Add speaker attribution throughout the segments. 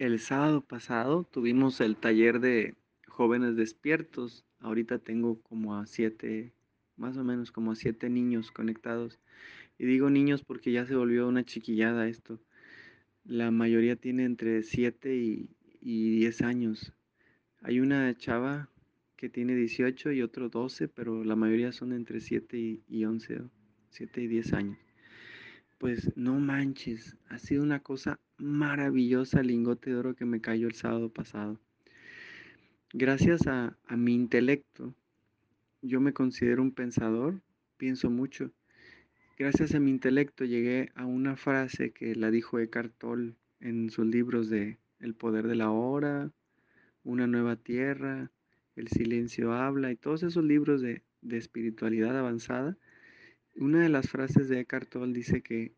Speaker 1: El sábado pasado tuvimos el taller de jóvenes despiertos. Ahorita tengo como a siete, más o menos como a siete niños conectados. Y digo niños porque ya se volvió una chiquillada esto. La mayoría tiene entre siete y, y 10 años. Hay una chava que tiene 18 y otro 12, pero la mayoría son entre 7 y, y 11, 7 y 10 años. Pues no manches, ha sido una cosa maravillosa el lingote de oro que me cayó el sábado pasado. Gracias a, a mi intelecto, yo me considero un pensador, pienso mucho. Gracias a mi intelecto llegué a una frase que la dijo Eckhart Tolle en sus libros de El poder de la hora, Una nueva tierra, El silencio habla y todos esos libros de, de espiritualidad avanzada una de las frases de Eckhart Tolle dice que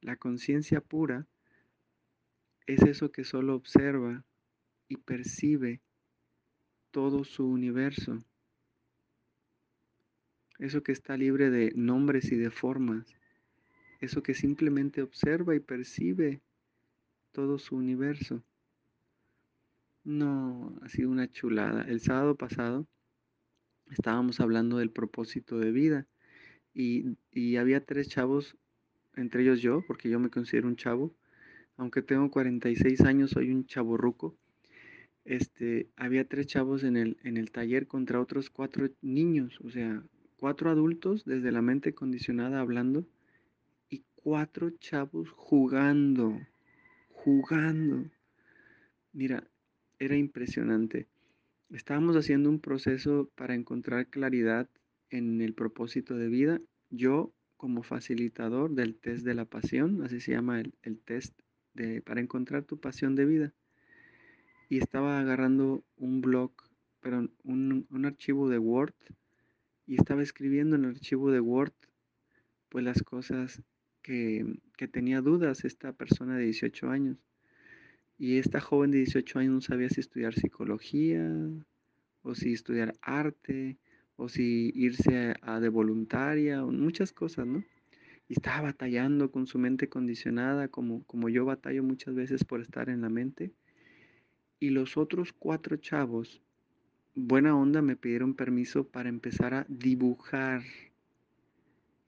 Speaker 1: la conciencia pura es eso que solo observa y percibe todo su universo. Eso que está libre de nombres y de formas. Eso que simplemente observa y percibe todo su universo. No, ha sido una chulada. El sábado pasado estábamos hablando del propósito de vida y, había tres chavos, entre ellos yo, porque yo me considero un chavo, aunque tengo 46 años, soy un chavo ruco. Este, había tres chavos en el, en el taller contra otros cuatro niños, o sea, cuatro adultos desde la mente condicionada hablando y cuatro chavos jugando, jugando. Mira, era impresionante. Estábamos haciendo un proceso para encontrar claridad en el propósito de vida, yo como facilitador del test de la pasión, así se llama el, test de, para encontrar tu pasión de vida. Y estaba agarrando un blog, pero un, un archivo de Word, y estaba escribiendo en el archivo de Word, pues las cosas que, que tenía dudas esta persona de 18 años. Y esta joven de 18 años no sabía si estudiar psicología o si estudiar arte o si irse a, de voluntaria, muchas cosas, ¿no? Y estaba batallando con su mente condicionada, como, como yo batallo muchas veces por estar en la mente. Y los otros cuatro chavos, buena onda, me pidieron permiso para empezar a dibujar.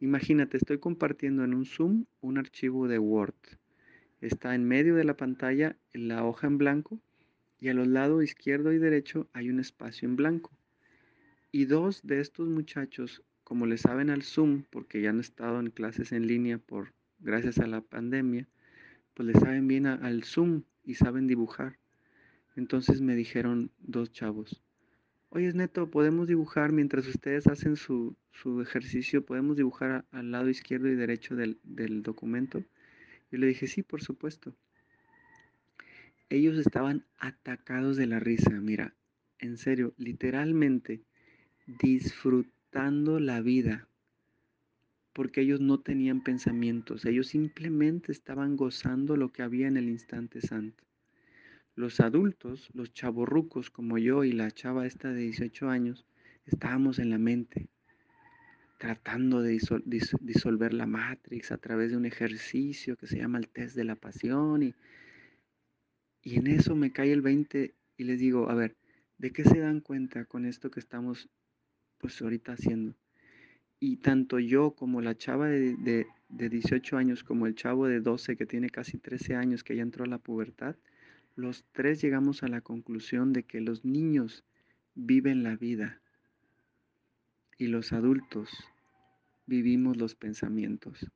Speaker 1: Imagínate, estoy compartiendo en un Zoom un archivo de Word. Está en medio de la pantalla la hoja en blanco y a los lados izquierdo y derecho hay un espacio en blanco. Y dos de estos muchachos, como le saben al Zoom, porque ya han estado en clases en línea por gracias a la pandemia, pues le saben bien al Zoom y saben dibujar. Entonces me dijeron dos chavos, oye Neto, ¿podemos dibujar mientras ustedes hacen su, ejercicio? ¿Podemos dibujar al lado izquierdo y derecho del, del documento? Yo le dije, sí, por supuesto. Ellos estaban atacados de la risa, mira, en serio, literalmente disfrutando la vida, porque ellos no tenían pensamientos, ellos simplemente estaban gozando lo que había en el instante santo. Los adultos, los chavorrucos como yo y la chava esta de 18 años, estábamos en la mente, tratando de disolver la Matrix a través de un ejercicio que se llama el test de la pasión y, y en eso me cae el 20 y les digo, a ver, ¿de qué se dan cuenta con esto que estamos pues ahorita haciendo. Y tanto yo como la chava de, de, 18 años, como el chavo de 12 que tiene casi 13 años que ya entró a la pubertad, los tres llegamos a la conclusión de que los niños viven la vida y los adultos vivimos los pensamientos.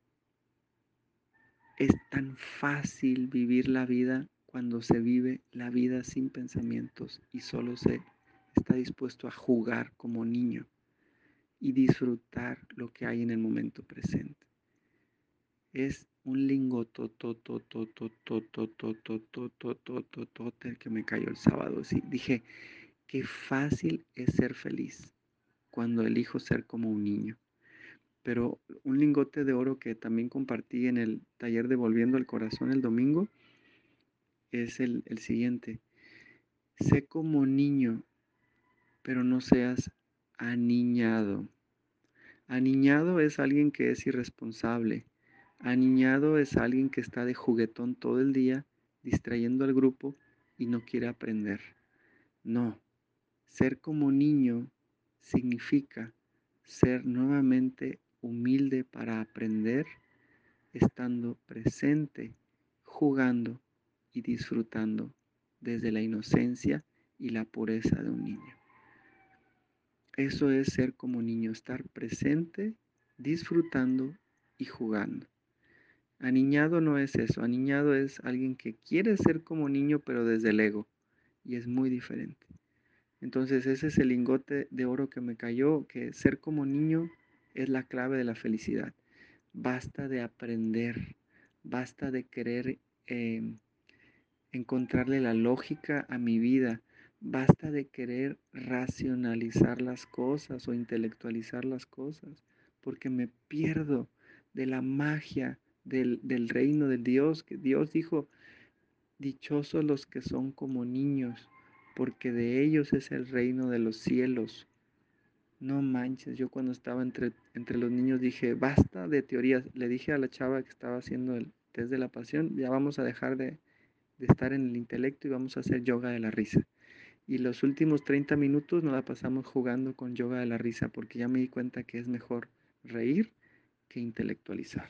Speaker 1: Es tan fácil vivir la vida cuando se vive la vida sin pensamientos y solo se está dispuesto a jugar como niño y disfrutar lo que hay en el momento presente. Es un lingoto que me cayó el sábado. Sí, dije, qué fácil es ser feliz cuando elijo ser como un niño. Pero un lingote de oro que también compartí en el taller de Volviendo al Corazón el domingo es el, el siguiente. Sé como niño pero no seas aniñado. Aniñado es alguien que es irresponsable. Aniñado es alguien que está de juguetón todo el día, distrayendo al grupo y no quiere aprender. No, ser como niño significa ser nuevamente humilde para aprender, estando presente, jugando y disfrutando desde la inocencia y la pureza de un niño. Eso es ser como niño, estar presente, disfrutando y jugando. Aniñado no es eso, aniñado es alguien que quiere ser como niño pero desde el ego y es muy diferente. Entonces ese es el lingote de oro que me cayó, que ser como niño es la clave de la felicidad. Basta de aprender, basta de querer em, encontrarle la lógica a mi vida, basta de querer racionalizar las cosas o intelectualizar las cosas, porque me pierdo de la magia del, del reino de Dios, que Dios dijo, dichosos los que son como niños, porque de ellos es el reino de los cielos. No manches, yo cuando estaba entre, entre los niños dije, basta de teorías. Le dije a la chava que estaba haciendo el test de la pasión, ya vamos a dejar de, de estar en el intelecto y vamos a hacer yoga de la risa. Y los últimos 30 minutos nos la pasamos jugando con yoga de la risa porque ya me di cuenta que es mejor reír que intelectualizar.